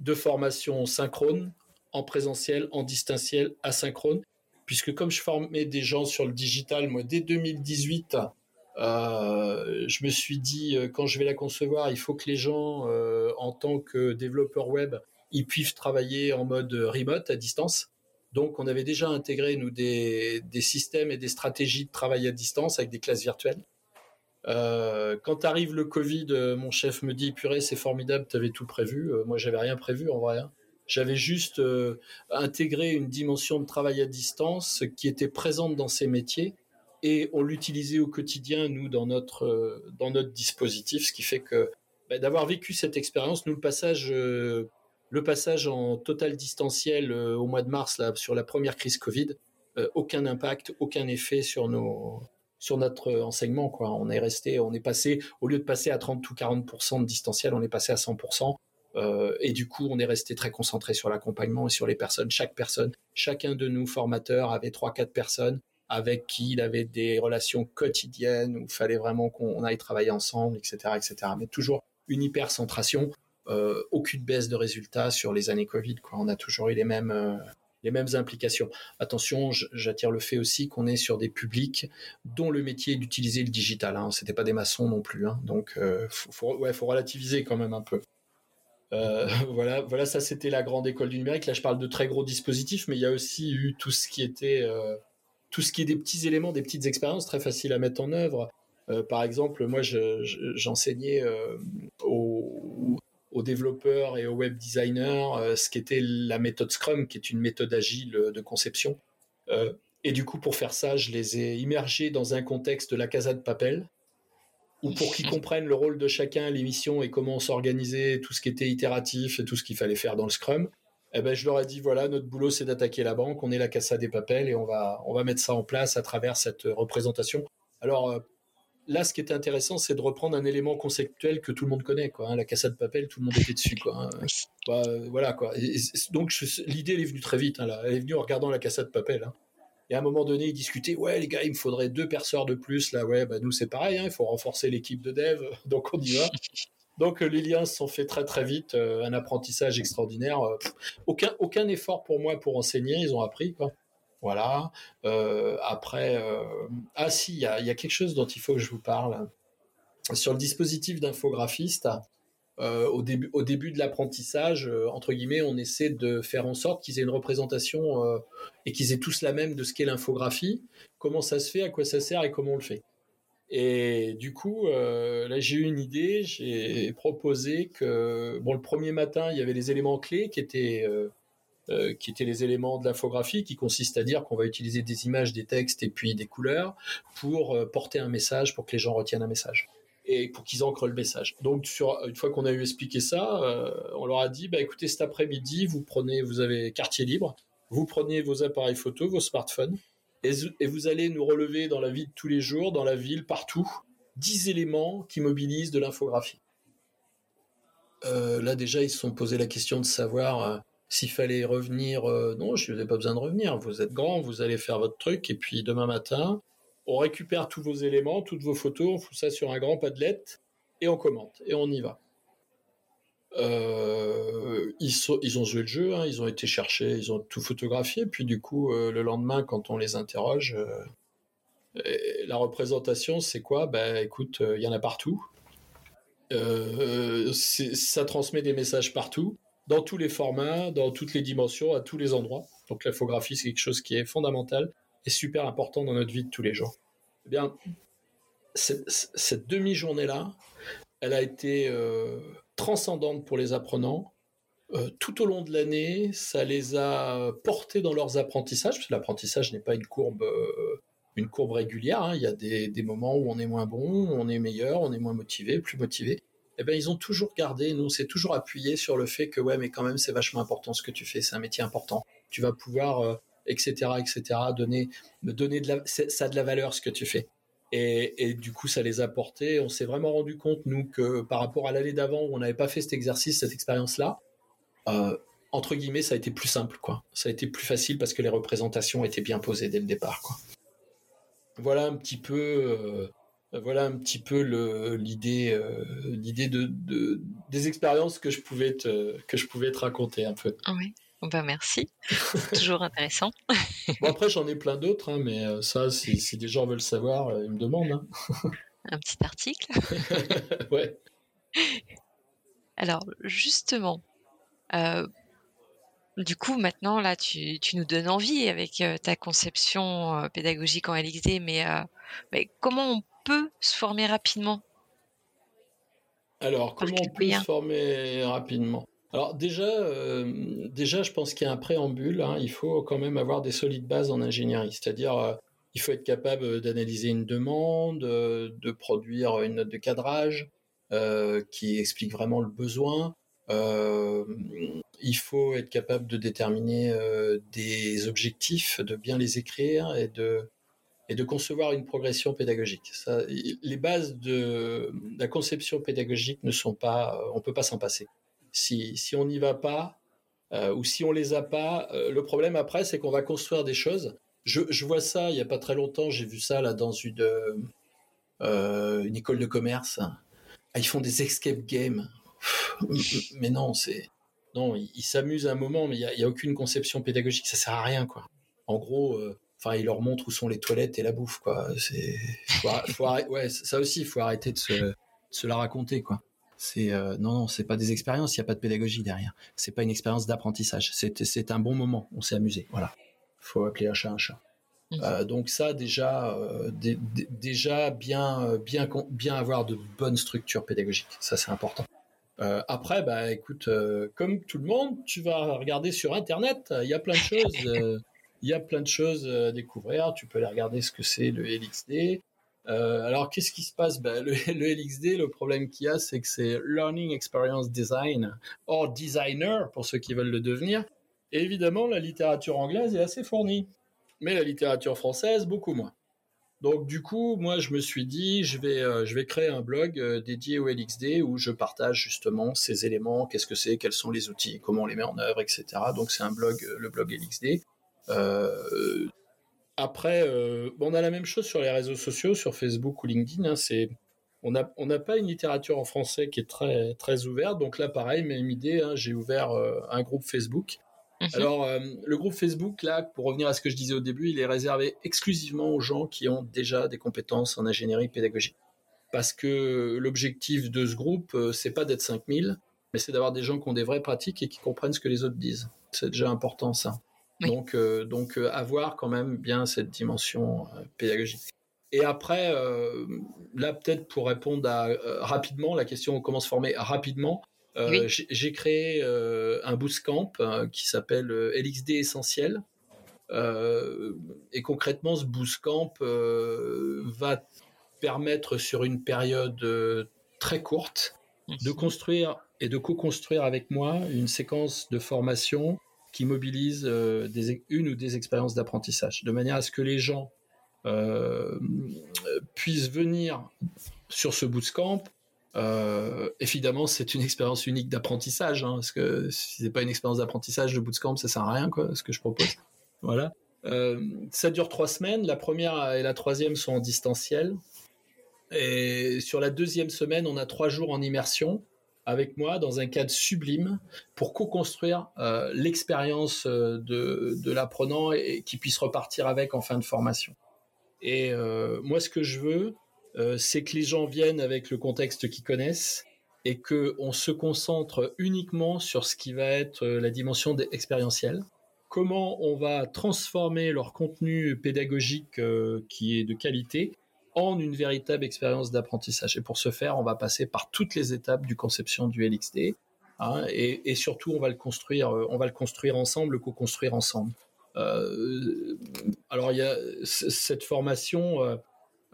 de, formation synchrone, en présentiel, en distanciel, asynchrone, puisque comme je formais des gens sur le digital, moi, dès 2018, euh, je me suis dit, euh, quand je vais la concevoir, il faut que les gens, euh, en tant que développeurs web, ils puissent travailler en mode remote, à distance. Donc, on avait déjà intégré, nous, des, systèmes et des stratégies de travail à distance avec des classes virtuelles. Quand arrive le Covid, mon chef me dit purée, c'est formidable, tu avais tout prévu. Moi, j'avais rien prévu en vrai. Hein. J'avais juste intégré une dimension de travail à distance qui était présente dans ces métiers et on l'utilisait au quotidien nous dans notre dans notre dispositif, ce qui fait que bah, d'avoir vécu cette expérience, nous le passage le passage en total distanciel au mois de mars sur la première crise Covid, aucun impact, aucun effet sur nos sur notre enseignement. Quoi. On est resté, on est passé, au lieu de passer à 30 ou 40% de distanciel, on est passé à 100%. Euh, et du coup, on est resté très concentré sur l'accompagnement et sur les personnes. Chaque personne, chacun de nous, formateurs, avait trois, quatre personnes avec qui il avait des relations quotidiennes où il fallait vraiment qu'on aille travailler ensemble, etc., etc. Mais toujours une hypercentration, euh, aucune baisse de résultats sur les années Covid. On a toujours eu les mêmes, euh, les mêmes implications. Attention, j'attire le fait aussi qu'on est sur des publics dont le métier est d'utiliser le digital. Hein. C'était pas des maçons non plus, hein. donc euh, ouais, faut relativiser quand même un peu. Euh, voilà, voilà, ça c'était la grande école du numérique. Là, je parle de très gros dispositifs, mais il y a aussi eu tout ce qui était, euh, tout ce qui est des petits éléments, des petites expériences très faciles à mettre en œuvre. Euh, par exemple, moi, j'enseignais je, au, aux développeurs et aux web designers ce qu'était la méthode Scrum, qui est une méthode agile de conception. Et du coup, pour faire ça, je les ai immergés dans un contexte de la Casa de Papel, où pour qu'ils comprennent le rôle de chacun, les missions et comment s'organiser, tout ce qui était itératif et tout ce qu'il fallait faire dans le Scrum, eh ben, je leur ai dit voilà, notre boulot c'est d'attaquer la banque, on est la Casa des Papel et on va, on va mettre ça en place à travers cette représentation. Alors, euh, là, ce qui était intéressant, c'est de reprendre un élément conceptuel que tout le monde connaît, quoi. Hein, la cassette de papel, tout le monde était dessus, quoi. Hein. Bah, voilà, quoi. donc l'idée, elle est venue très vite. Hein, là. Elle est venue en regardant la cassette de papel. Et à un moment donné, ils discutaient, ouais, les gars, il me faudrait deux perceurs de plus. Là, ouais, bah, nous, c'est pareil. il faut renforcer l'équipe de dev. Donc, on y va. Donc, euh, les liens se sont faits très, très vite. Euh, un apprentissage extraordinaire. Euh, aucun, aucun effort pour moi pour enseigner. Ils ont appris, quoi. Voilà. Euh, après, ah si, il y a, quelque chose dont il faut que je vous parle. Sur le dispositif d'infographiste, euh, au, début, au début de l'apprentissage, entre guillemets, on essaie de faire en sorte qu'ils aient une représentation et qu'ils aient tous la même de ce qu'est l'infographie, comment ça se fait, à quoi ça sert et comment on le fait? Et du coup, là, j'ai eu une idée. J'ai proposé que, bon, le premier matin, il y avait les éléments clés qui étaient euh, qui étaient les éléments de l'infographie, qui consiste à dire qu'on va utiliser des images, des textes et puis des couleurs pour euh, porter un message, pour que les gens retiennent un message et pour qu'ils ancrent le message. Donc, une fois qu'on a eu expliqué ça, euh, on leur a dit, bah, écoutez, cet après-midi, vous prenez, vous avez quartier libre, vous prenez vos appareils photo, vos smartphones, et, vous allez nous relever dans la vie de tous les jours, dans la ville, partout, 10 éléments qui mobilisent de l'infographie. là, déjà, ils se sont posé la question de savoir s'il fallait revenir, euh, non, je n'ai pas besoin de revenir. Vous êtes grand, vous allez faire votre truc, et puis demain matin, on récupère tous vos éléments, toutes vos photos, on fout ça sur un grand padlet, et on commente, et on y va. Euh, ils, ont joué le jeu, hein, ils ont été chercher, ils ont tout photographié, puis du coup, euh, le lendemain, quand on les interroge, la représentation, c'est quoi? Ben écoute, il y en a partout. ça transmet des messages partout dans tous les formats, dans toutes les dimensions, à tous les endroits. Donc l'infographie, c'est quelque chose qui est fondamental et super important dans notre vie de tous les jours. Eh bien, cette, demi-journée-là, elle a été euh, transcendante pour les apprenants. Euh, tout au long de l'année, ça les a portés dans leurs apprentissages, parce que l'apprentissage n'est pas une courbe, euh, une courbe régulière. Hein. Il y a des, des, moments où on est moins bon, on est meilleur, on est moins motivé, plus motivé eh ben, ils ont toujours gardé, nous, c'est toujours appuyé sur le fait que, ouais, mais quand même, c'est vachement important ce que tu fais, c'est un métier important. Tu vas pouvoir, etc., euh, etc., donner, donner de la, ça de la valeur ce que tu fais. Et, du coup, ça les a portés. On s'est vraiment rendu compte, nous, que par rapport à l'année d'avant où on n'avait pas fait cet exercice, cette expérience-là, euh, entre guillemets, ça a été plus simple, quoi. Ça a été plus facile parce que les représentations étaient bien posées dès le départ, quoi. Voilà un petit peu euh, voilà un petit peu l'idée l'idée de, des expériences que je pouvais te, que je pouvais te raconter un peu. Oui. Ben merci, toujours intéressant. bon après j'en ai plein d'autres, hein, mais ça si, si, des gens veulent savoir, ils me demandent. Hein. Un petit article. ouais. Alors justement, euh, du coup, maintenant, là, tu, nous donnes envie avec euh, ta conception euh, pédagogique en LXD, mais, comment on peut se former rapidement? Alors, comment on peut se former rapidement? Alors déjà, déjà, je pense qu'il y a un préambule. Hein. il faut quand même avoir des solides bases en ingénierie, c'est-à-dire il faut être capable d'analyser une demande, de produire une note de cadrage qui explique vraiment le besoin, euh, il faut être capable de déterminer euh, des objectifs, de bien les écrire et de, et de concevoir une progression pédagogique. Les bases de la conception pédagogique ne sont pas, on peut pas s'en passer. Si, on n'y va pas, euh, ou si on les a pas, le problème après, c'est qu'on va construire des choses. Je, vois ça il y a pas très longtemps, j'ai vu ça là dans une, une école de commerce. Ah, ils font des escape games mais non, c'est non, ils s'amusent un moment, mais il y, a, aucune conception pédagogique, ça sert à rien quoi. En gros, euh, enfin, ils leur montrent où sont les toilettes et la bouffe quoi. C'est, ça aussi, il faut arrêter de se, la raconter quoi. C'est euh, non, non, c'est pas des expériences, il y a pas de pédagogie derrière. C'est pas une expérience d'apprentissage. C'est un bon moment, on s'est amusé, voilà. Faut appeler un chat un chat. Mmh. Euh, donc ça déjà, déjà bien, bien, bien avoir de bonnes structures pédagogiques, ça c'est important. Euh, après, bah écoute, euh, comme tout le monde, tu vas regarder sur Internet. Il y a plein de choses. Euh, il y a plein de choses à découvrir. Tu peux aller regarder ce que c'est le LXD. Alors, qu'est-ce qui se passe? Bah, le, LXD, le problème qu'il y a, c'est que c'est Learning Experience Design, or designer pour ceux qui veulent le devenir. Évidemment, la littérature anglaise est assez fournie, mais la littérature française, beaucoup moins. Donc du coup, moi je me suis dit, je vais, euh, je vais créer un blog euh, dédié au LXD où je partage justement ces éléments, qu'est-ce que c'est, quels sont les outils, comment on les met en œuvre, etc. Donc c'est un blog, euh, le blog LXD. Après, on a la même chose sur les réseaux sociaux, sur Facebook ou LinkedIn. Hein, c'est on n'a on pas une littérature en français qui est très, très ouverte. Donc là, pareil, même idée, hein, j'ai ouvert un groupe Facebook Mhm. Alors, euh, le groupe Facebook, là, pour revenir à ce que je disais au début, il est réservé exclusivement aux gens qui ont déjà des compétences en ingénierie pédagogique. Parce que l'objectif de ce groupe, euh, c'est pas d'être 5000, mais c'est d'avoir des gens qui ont des vraies pratiques et qui comprennent ce que les autres disent. C'est déjà important, ça. Donc, euh, donc avoir quand même bien cette dimension pédagogique. Et après, là, peut-être pour répondre à, rapidement, la question comment se former rapidement, euh, j'ai créé euh, un bootcamp euh, qui s'appelle LXD Essentiel. et concrètement, ce bootcamp va permettre sur une période très courte de construire et de co-construire avec moi une séquence de formation qui mobilise des, une ou des expériences d'apprentissage, de manière à ce que les gens puissent venir sur ce bootcamp euh, évidemment, c'est une expérience unique d'apprentissage, hein, parce que si c'est pas une expérience d'apprentissage de bootcamp, ça sert à rien, quoi, ce que je propose. Voilà. Euh, ça dure trois semaines. La première et la troisième sont en distanciel. Et sur la deuxième semaine, on a trois jours en immersion avec moi dans un cadre sublime pour co-construire euh, l'expérience euh, de, l'apprenant et, qu'il puisse repartir avec en fin de formation. Et euh, moi, ce que je veux, c'est que les gens viennent avec le contexte qu'ils connaissent et qu'on se concentre uniquement sur ce qui va être la dimension expérientielle. Comment on va transformer leur contenu pédagogique qui est de qualité en une véritable expérience d'apprentissage. Et pour ce faire, on va passer par toutes les étapes du conception du LXD. Hein, et, surtout, on va le construire, on va le construire ensemble, le co-construire ensemble. alors, il y a cette formation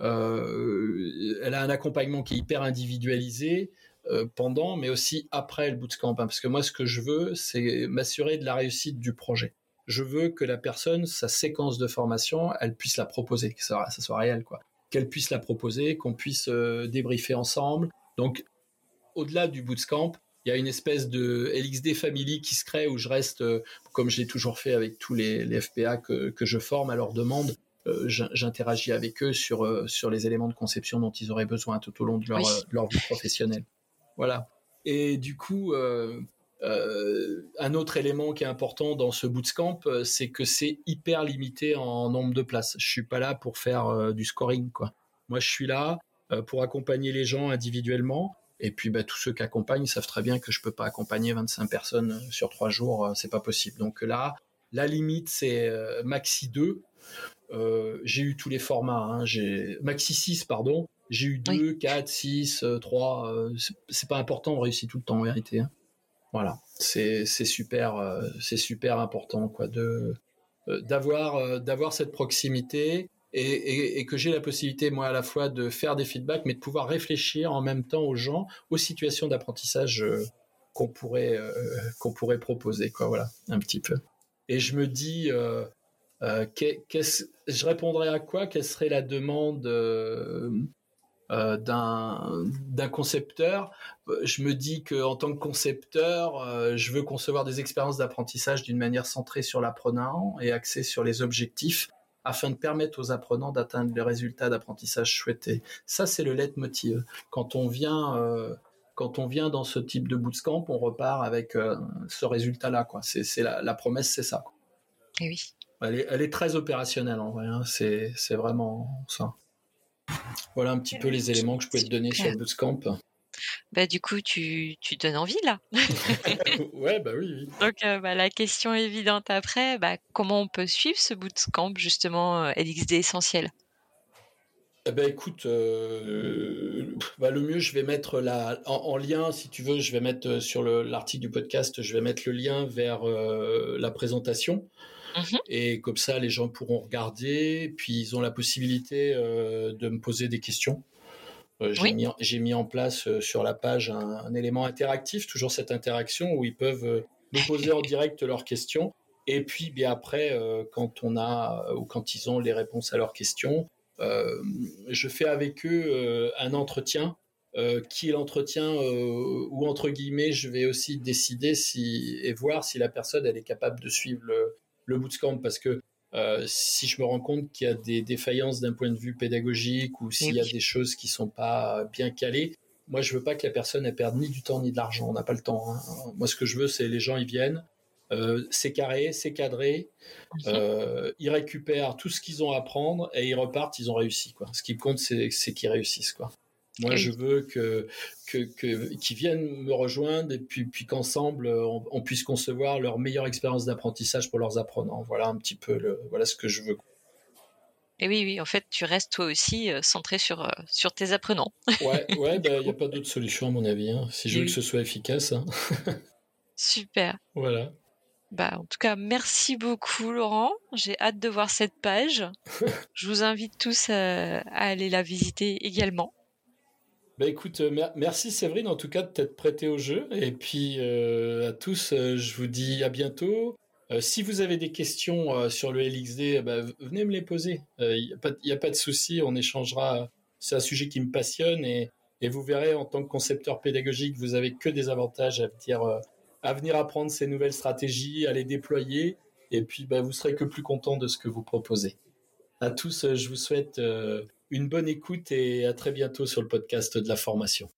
euh, elle a un accompagnement qui est hyper individualisé euh, pendant, mais aussi après le bootcamp. Hein, parce que moi, ce que je veux, c'est m'assurer de la réussite du projet. Je veux que la personne, sa séquence de formation, elle puisse la proposer, que ça, soit réel, quoi. Qu'elle puisse la proposer, qu'on puisse euh, débriefer ensemble. Donc, au-delà du bootcamp, il y a une espèce de LXD Family qui se crée où je reste, comme je l'ai toujours fait avec tous les, FPA que, que, je forme à leur demande, j'interagis avec eux sur, sur les éléments de conception dont ils auraient besoin tout au long de leur, leur vie professionnelle. Voilà. Et du coup, un autre élément qui est important dans ce bootcamp, c'est que c'est hyper limité en nombre de places. Je suis pas là pour faire du scoring, quoi. Moi, je suis là pour accompagner les gens individuellement et puis, bah, tous ceux qui accompagnent savent très bien que je peux pas accompagner 25 personnes euh, sur trois jours, euh, c'est pas possible. Donc là, la limite, c'est euh, maxi 2. j'ai eu tous les formats. Hein. J'ai maxi 6, pardon. J'ai eu 2, 4, 6, 3. c'est pas important, on réussit tout le temps en vérité. Hein. Voilà, c'est super, c'est super important quoi de d'avoir d'avoir cette proximité et, que j'ai la possibilité, moi, à la fois de faire des feedbacks, mais de pouvoir réfléchir en même temps aux gens, aux situations d'apprentissage euh, qu'on pourrait, euh, qu'on pourrait proposer, quoi, voilà, un petit peu. Et je me dis, euh, je répondrais à quoi? Quelle serait la demande d'un concepteur Je me dis qu'en tant que concepteur, je veux concevoir des expériences d'apprentissage d'une manière centrée sur l'apprenant et axée sur les objectifs afin de permettre aux apprenants d'atteindre les résultats d'apprentissage souhaités. Ça, c'est le leitmotiv. Quand on vient, euh, quand on vient dans ce type de bootcamp, on repart avec euh, ce résultat-là. Quoi. C'est, la, promesse, c'est ça. Et oui. Elle est, elle est, très opérationnelle en vrai. Hein. C'est, c'est vraiment ça. Voilà un petit peu les éléments que je peux te donner sur le bootcamp. Bah, du coup, tu, tu donnes envie là. ouais, bah oui. Donc, euh, bah, la question évidente après, bah, comment on peut suivre ce bootcamp justement euh, LXD essentiel? Eh ben écoute, euh, bah, le mieux, je vais mettre la, en, lien, si tu veux, je vais mettre sur l'article du podcast, je vais mettre le lien vers la présentation. Mmh Et comme ça, les gens pourront regarder, puis ils ont la possibilité de me poser des questions. Euh, j'ai mis, en place euh, sur la page un, élément interactif, toujours cette interaction où ils peuvent euh, nous poser en direct leurs questions. Et puis, bien après, quand on a ou quand ils ont les réponses à leurs questions, je fais avec eux un entretien qui est l'entretien où entre guillemets je vais aussi décider si et voir si la personne elle est capable de suivre le, le bootcamp parce que euh, si je me rends compte qu'il y a des défaillances d'un point de vue pédagogique ou s'il y a des choses qui sont pas bien calées, moi je veux pas que la personne elle perde ni du temps ni de l'argent. On n'a pas le temps. Hein. Moi ce que je veux c'est les gens ils viennent, euh, c'est carré, c'est cadré, euh, ils récupèrent tout ce qu'ils ont à apprendre et ils repartent, ils ont réussi quoi. Ce qui compte c'est qu'ils réussissent quoi. Moi, je veux que, que, qu'ils viennent me rejoindre et puis, puis qu'ensemble, on, puisse concevoir leur meilleure expérience d'apprentissage pour leurs apprenants. Voilà un petit peu le, voilà ce que je veux. Et oui, oui, en fait, tu restes toi aussi euh, centré sur, euh, sur tes apprenants. ouais, ouais, il n'y a pas d'autre solution à mon avis. Hein, si je veux que ce soit efficace. Hein. Super. Voilà. Bah, en tout cas, merci beaucoup, Laurent. J'ai hâte de voir cette page. je vous invite tous à aller la visiter également. Bah écoute, euh, merci Séverine en tout cas de t'être prêté au jeu. Et puis euh, à tous, euh, je vous dis à bientôt. si vous avez des questions sur le LXD, bah, venez me les poser. Il n'y a, pas de souci, on échangera. C'est un sujet qui me passionne et, et, vous verrez en tant que concepteur pédagogique, vous avez que des avantages à venir, à venir apprendre ces nouvelles stratégies, à les déployer. Et puis bah, vous serez que plus content de ce que vous proposez. À tous, je vous souhaite une bonne écoute et à très bientôt sur le podcast de la formation.